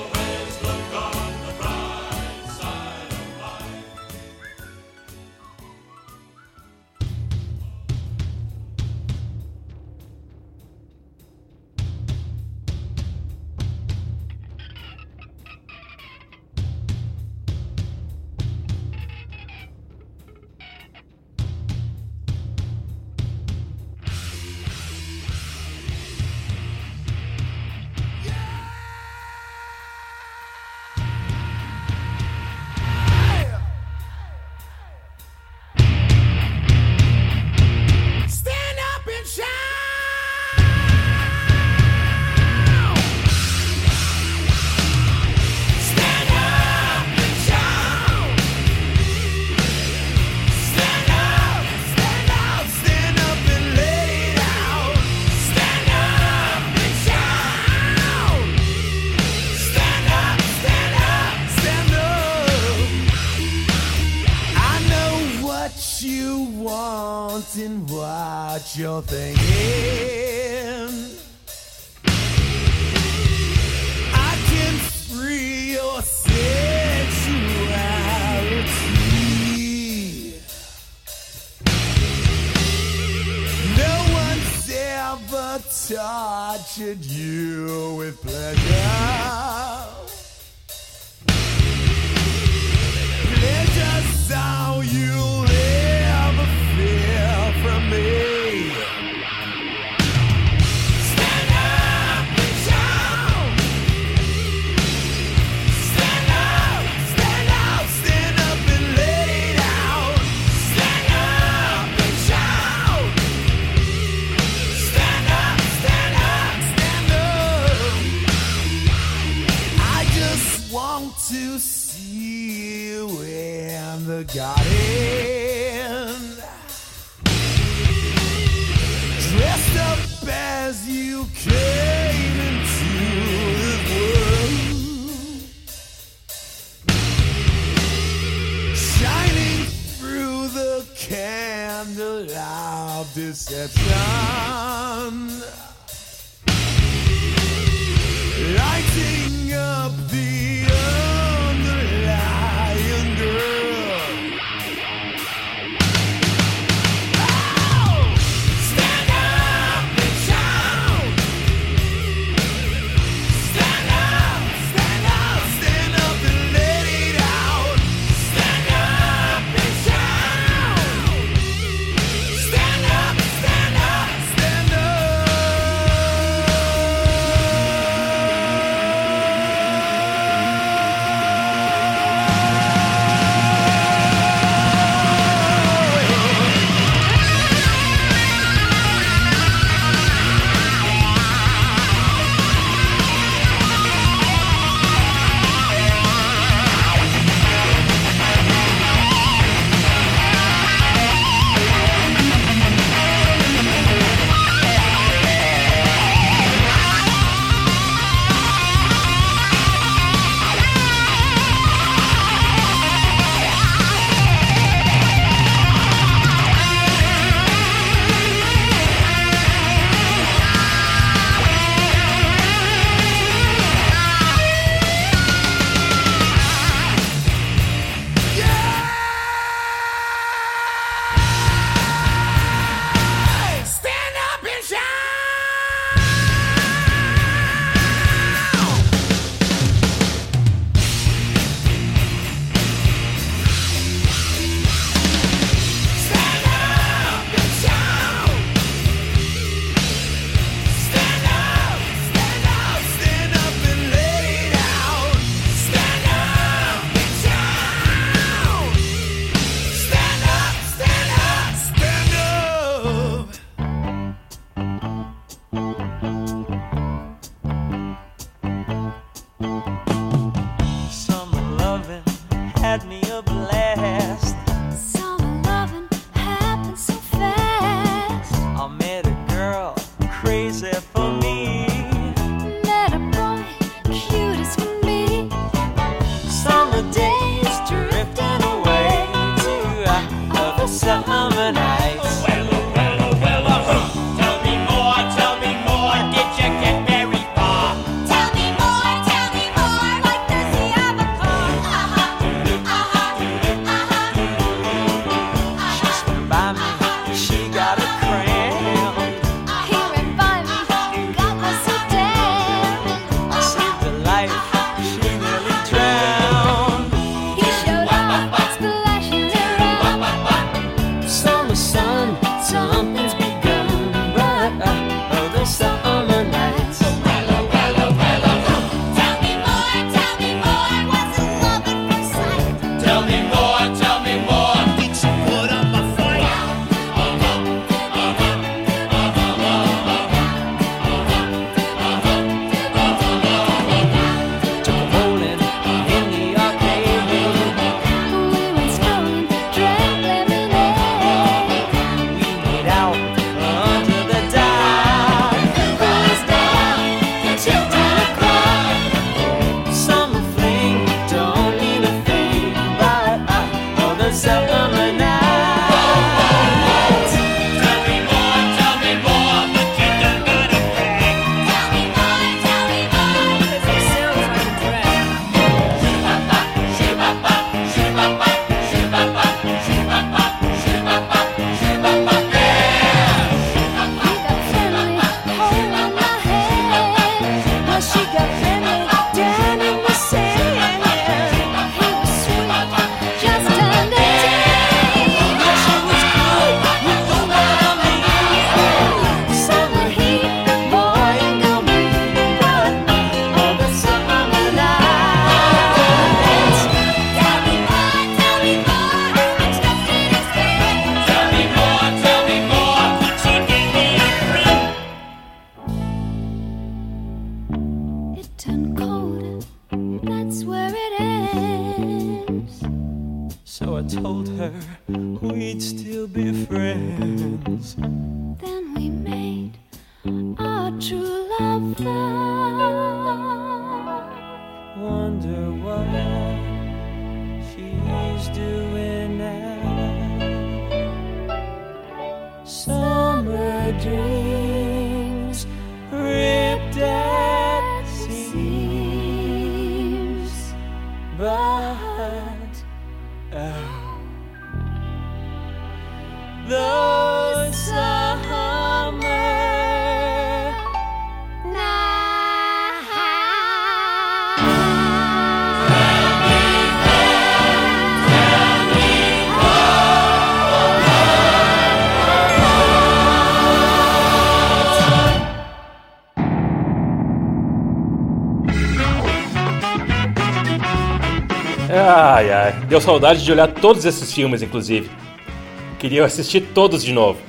S1: Deu saudade de olhar todos esses filmes, inclusive. Queria assistir todos de novo.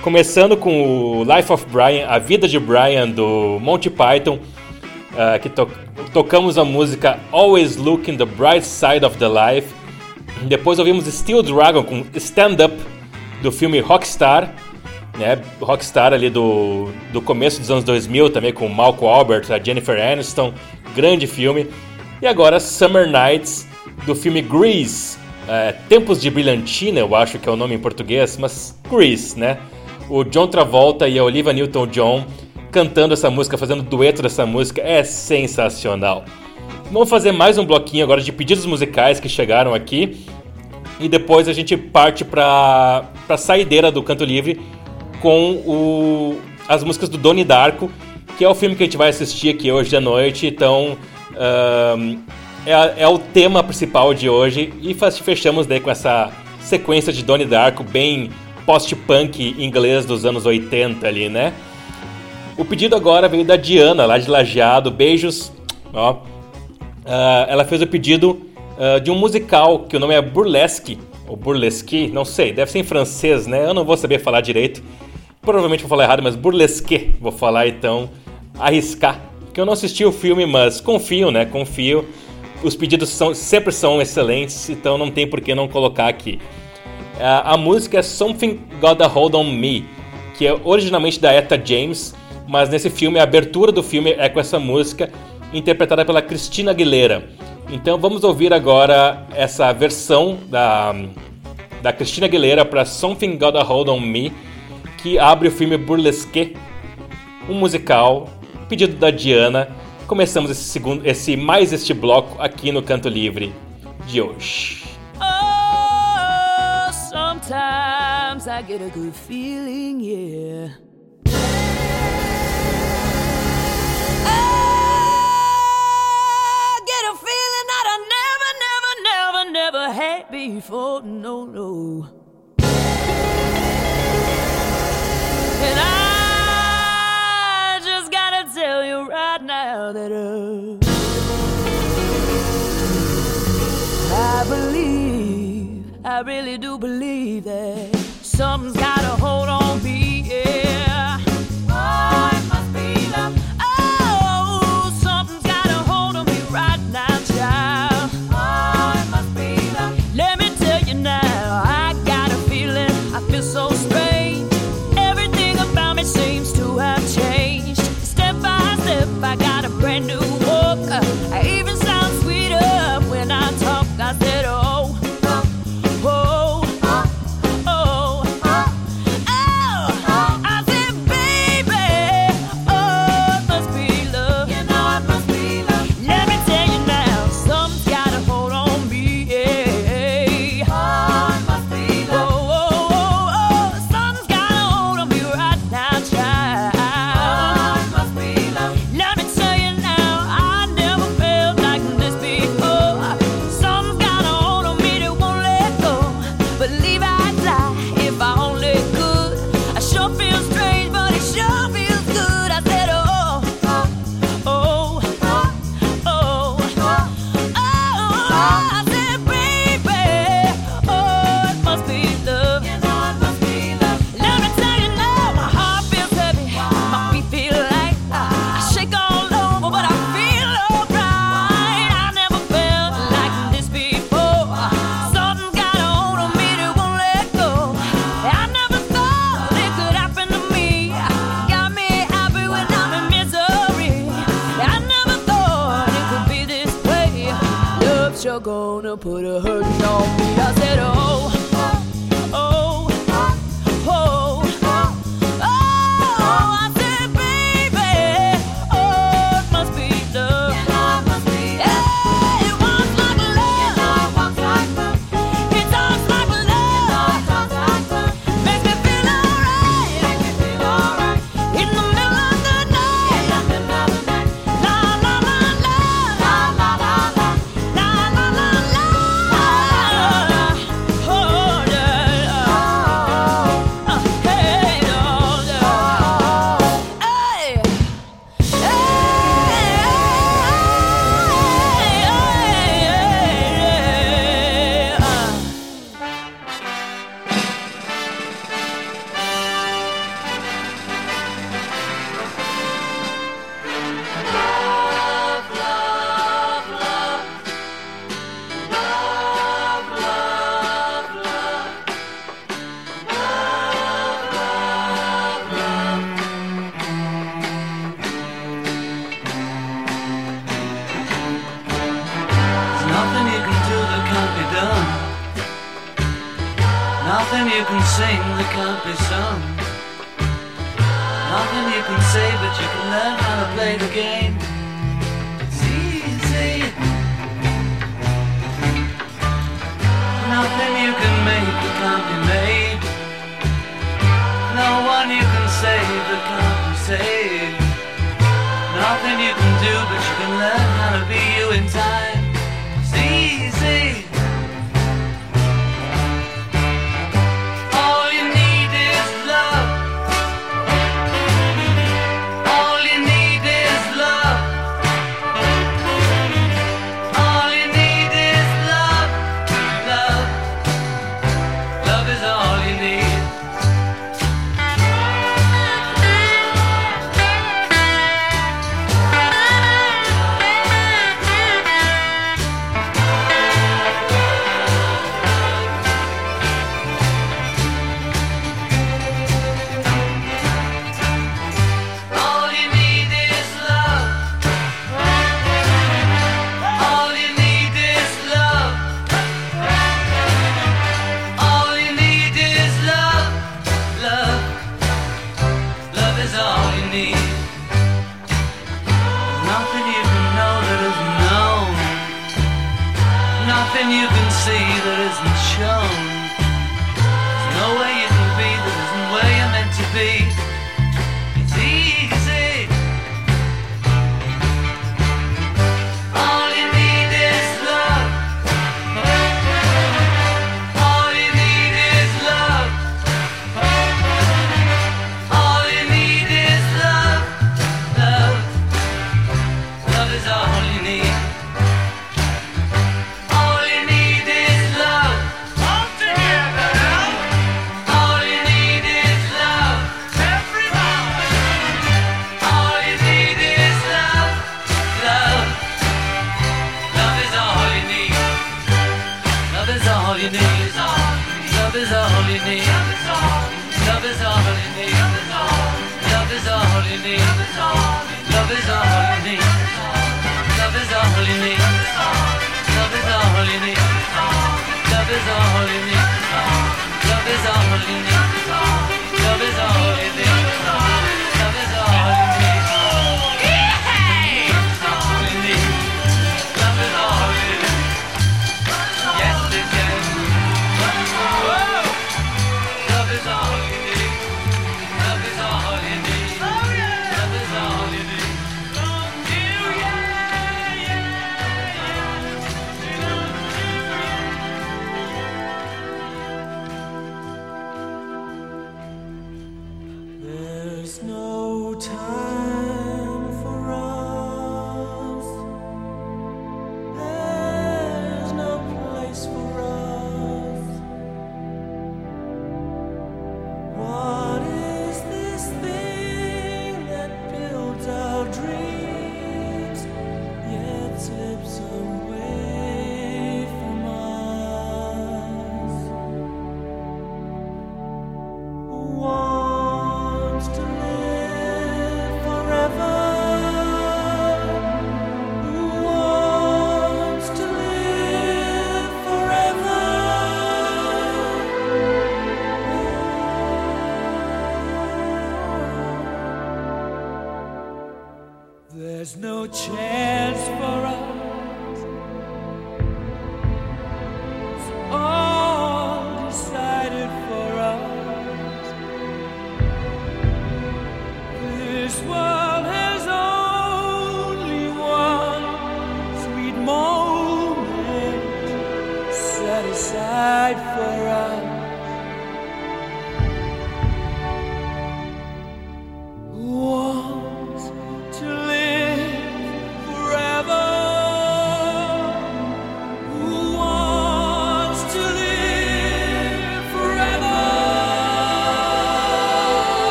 S1: Começando com o Life of Brian, A Vida de Brian, do Monty Python, ah, que to- tocamos a música Always Looking the Bright Side of the Life. Depois ouvimos Steel Dragon com Stand Up, do filme Rockstar, né? Rockstar ali do, do começo dos anos 2000, também com Malcolm Albert, a Jennifer Aniston, grande filme. E agora Summer Nights, do filme Grease, é, Tempos de Brilhantina, eu acho que é o nome em português, mas Grease, né? O John Travolta e a Olivia Newton-John cantando essa música, fazendo dueto dessa música, é sensacional. Vamos fazer mais um bloquinho agora de pedidos musicais que chegaram aqui. E depois a gente parte para a saideira do Canto Livre com o, as músicas do Doni Darko, que é o filme que a gente vai assistir aqui hoje à noite. Então, é, é o tema principal de hoje. E fechamos daí com essa sequência de Doni Darko, bem post-punk inglês dos anos 80 ali, né? O pedido agora veio da Diana, lá de Lajeado. Beijos. Ó. Ah, ela fez o pedido ah, de um musical que o nome é Burlesque, ou Burlesque, não sei, deve ser em francês, né? Eu não vou saber falar direito. Provavelmente vou falar errado, mas Burlesque, vou falar então, arriscar. Que eu não assisti o filme, mas confio, né? Confio. Os pedidos são, sempre são excelentes, então não tem por que não colocar aqui. A, a música é Something Got a Hold on Me, que é originalmente da Etta James, mas nesse filme, a abertura do filme é com essa música, interpretada pela Christina Aguilera. Então vamos ouvir agora essa versão da, da Christina Aguilera para Something Got a Hold on Me, que abre o filme Burlesque, um musical, pedido da Diana. Começamos esse, segundo, esse mais este bloco aqui no Canto Livre de hoje.
S9: Oh, sometimes I get a good feeling, yeah. I get a feeling that I never, never, never, never had before. No, no. And I right now that uh, I believe, I really do believe that something's got a hold on me,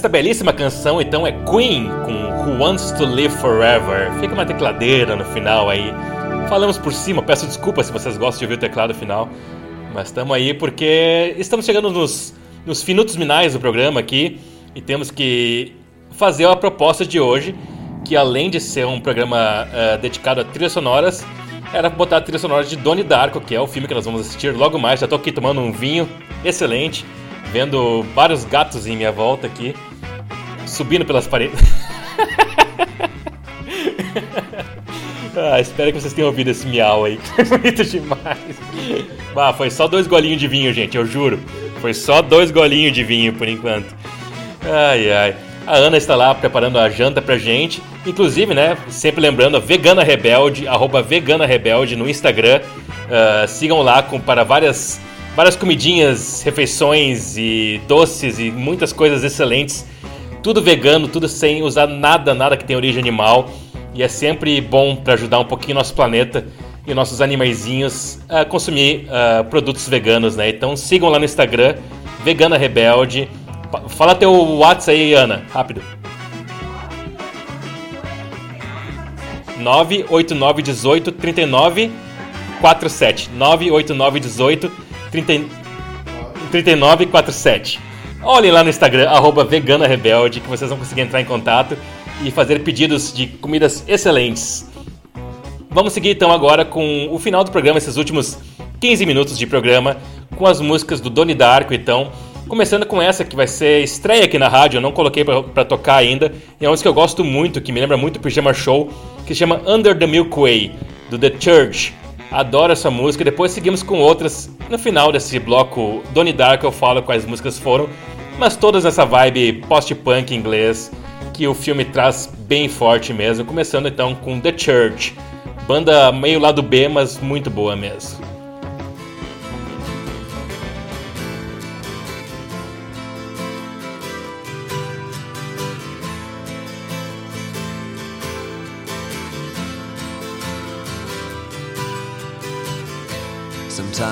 S1: Esta belíssima canção então é Queen com Who Wants to Live Forever. Fica uma tecladeira no final aí. Falamos por cima, peço desculpa se vocês gostam de ouvir o teclado final, mas estamos aí porque estamos chegando nos, nos minutos finais do programa aqui e temos que fazer a proposta de hoje, que além de ser um programa eh, dedicado a trilhas sonoras, era botar a trilha sonora de Donnie Darko, que é o filme que nós vamos assistir logo mais. Já tô aqui tomando um vinho excelente, vendo vários gatos em minha volta aqui, subindo pelas paredes. *laughs* ah, espero que vocês tenham ouvido esse miau aí, foi bonito demais. Ah, foi só dois golinhos de vinho, gente, eu juro. Foi só dois golinhos de vinho por enquanto. Ai, ai. A Ana está lá preparando a janta pra gente. Inclusive, né? Sempre lembrando, Vegana Rebelde, arroba Vegana Rebelde no Instagram. Ah, sigam lá com, para várias, várias comidinhas, refeições e doces e muitas coisas excelentes. Tudo vegano, tudo sem usar nada, nada que tenha origem animal. E é sempre bom para ajudar um pouquinho nosso planeta e nossos animaizinhos a consumir ah, produtos veganos, né? Então sigam lá no Instagram, Vegana Rebelde. Fala teu WhatsApp aí, Ana, rápido. 98918 39 47 98918 30 3947. Olhem lá no Instagram, arroba Vegana Rebelde, que vocês vão conseguir entrar em contato e fazer pedidos de comidas excelentes. Vamos seguir então agora com o final do programa, esses últimos 15 minutos de programa, com as músicas do Doni Darko, então. Começando com essa que vai ser estreia aqui na rádio, eu não coloquei pra tocar ainda. E é uma música que eu gosto muito, que me lembra muito o Pijama Show, que se chama Under the Milky Way, do The Church. Adoro essa música. Depois seguimos com outras. No final desse bloco Donnie Darko eu falo quais músicas foram, mas todas nessa vibe post-punk inglês que o filme traz bem forte mesmo. Começando então com The Church, banda meio lado B, mas muito boa mesmo.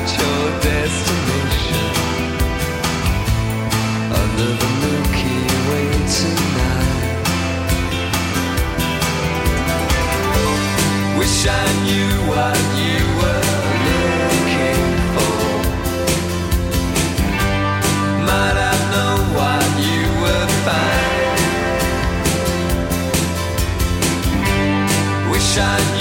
S10: despite your destination under the Milky Way tonight. Wish I knew what you were looking for. Might what you. Wish I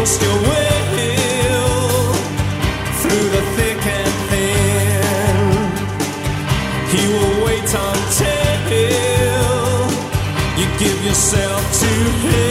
S10: your
S5: will through the thick and thin. He will wait until you give yourself to him.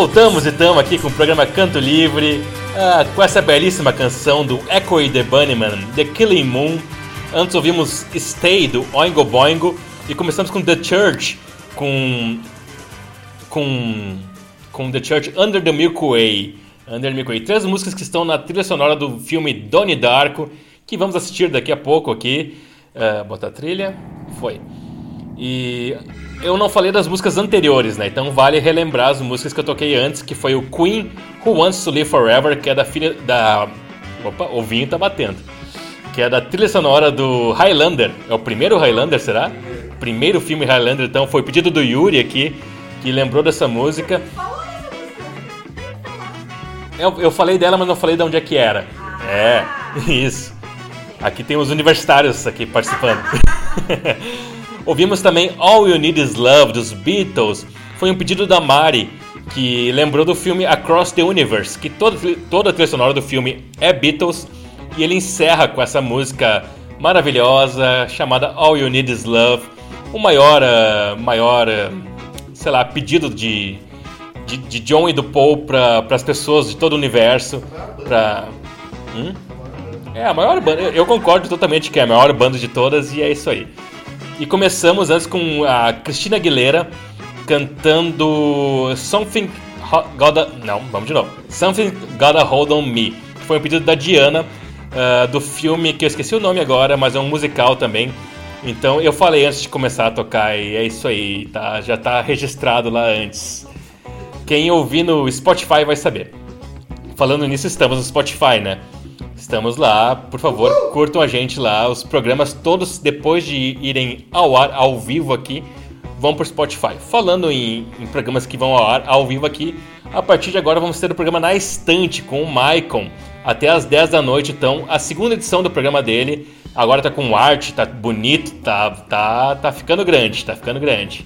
S1: voltamos e estamos aqui com o programa Canto Livre, ah, com essa belíssima canção do Echo e the Bunnyman, The Killing Moon. Antes ouvimos Stay do Oingo Boingo e começamos com The Church, com. com. com The Church Under the Milky Way. Under the Milky Way. Três músicas que estão na trilha sonora do filme Donnie Darko, que vamos assistir daqui a pouco aqui. Ah, uh, bota a trilha. Foi. E eu não falei das músicas anteriores, né? Então vale relembrar as músicas que eu toquei antes, que foi o Queen Who Wants to Live Forever, que é da filha da. Opa, o vinho tá batendo. Que é da trilha sonora do Highlander. É o primeiro Highlander, será? Primeiro filme Highlander, então foi pedido do Yuri aqui, que lembrou dessa música. Eu, eu falei dela, mas não falei de onde é que era. É, *laughs* isso. Aqui tem os universitários aqui participando. *laughs* Ouvimos também All You Need Is Love dos Beatles. Foi um pedido da Mari, que lembrou do filme Across the Universe, que toda, toda a trilha sonora do filme é Beatles. E ele encerra com essa música maravilhosa chamada All You Need Is Love. O maior, uh, maior uh, sei lá, pedido de, de, de John e do Paul para as pessoas de todo o universo. Hum? É, a maior banda. Eu concordo totalmente que é a maior banda de todas e é isso aí. E começamos antes com a Cristina Aguilera cantando Something Gotta. Não, vamos de novo. Something Gotta Hold on Me. Que foi um pedido da Diana, ah, do filme que eu esqueci o nome agora, mas é um musical também. Então eu falei antes de começar a tocar e é isso aí, tá? Já tá registrado lá antes. Quem ouvir no Spotify vai saber. Falando nisso, estamos no Spotify, né? Estamos lá, por favor, curtam a gente lá. Os programas todos, depois de irem ao ar, ao vivo aqui, vão pro Spotify. Falando em, em programas que vão ao ar, ao vivo aqui, a partir de agora vamos ter o programa Na Estante com o Maicon, até às 10 da noite. Então, a segunda edição do programa dele, agora tá com arte, tá bonito, tá, tá, tá ficando grande, tá ficando grande.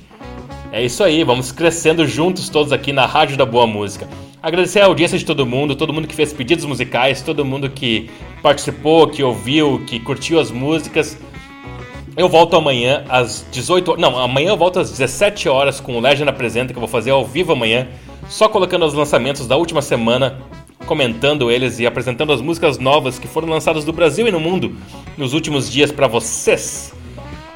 S1: É isso aí, vamos crescendo juntos todos aqui na Rádio da Boa Música. Agradecer a audiência de todo mundo, todo mundo que fez pedidos musicais, todo mundo que participou, que ouviu, que curtiu as músicas. Eu volto amanhã às 18 horas. Não, amanhã eu volto às 17 horas com o Legend Apresenta, que eu vou fazer ao vivo amanhã, só colocando os lançamentos da última semana, comentando eles e apresentando as músicas novas que foram lançadas do Brasil e no mundo nos últimos dias para vocês.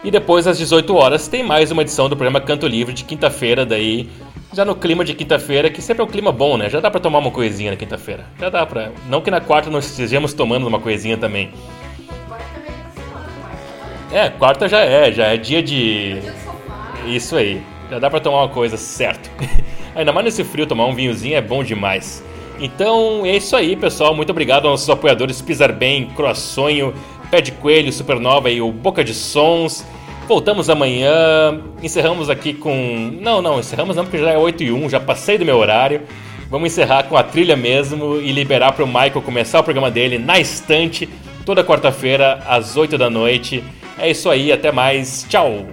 S1: E depois, às 18 horas, tem mais uma edição do programa Canto Livre de quinta-feira, daí já no clima de quinta-feira, que sempre é um clima bom, né? Já dá pra tomar uma coisinha na quinta-feira. Já dá pra. Não que na quarta não estejamos tomando uma coisinha também. É, quarta já é, já é dia de. Isso aí. Já dá pra tomar uma coisa, certo. *laughs* Ainda mais nesse frio, tomar um vinhozinho é bom demais. Então é isso aí, pessoal. Muito obrigado aos nossos apoiadores Pisar Bem, Croaçonho, Pé de Coelho, Supernova e o Boca de Sons. Voltamos amanhã. Encerramos aqui com. Não, não, encerramos não, porque já é 8 e 1, já passei do meu horário. Vamos encerrar com a trilha mesmo e liberar para o Michael começar o programa dele na estante, toda quarta-feira, às 8 da noite. É isso aí, até mais. Tchau!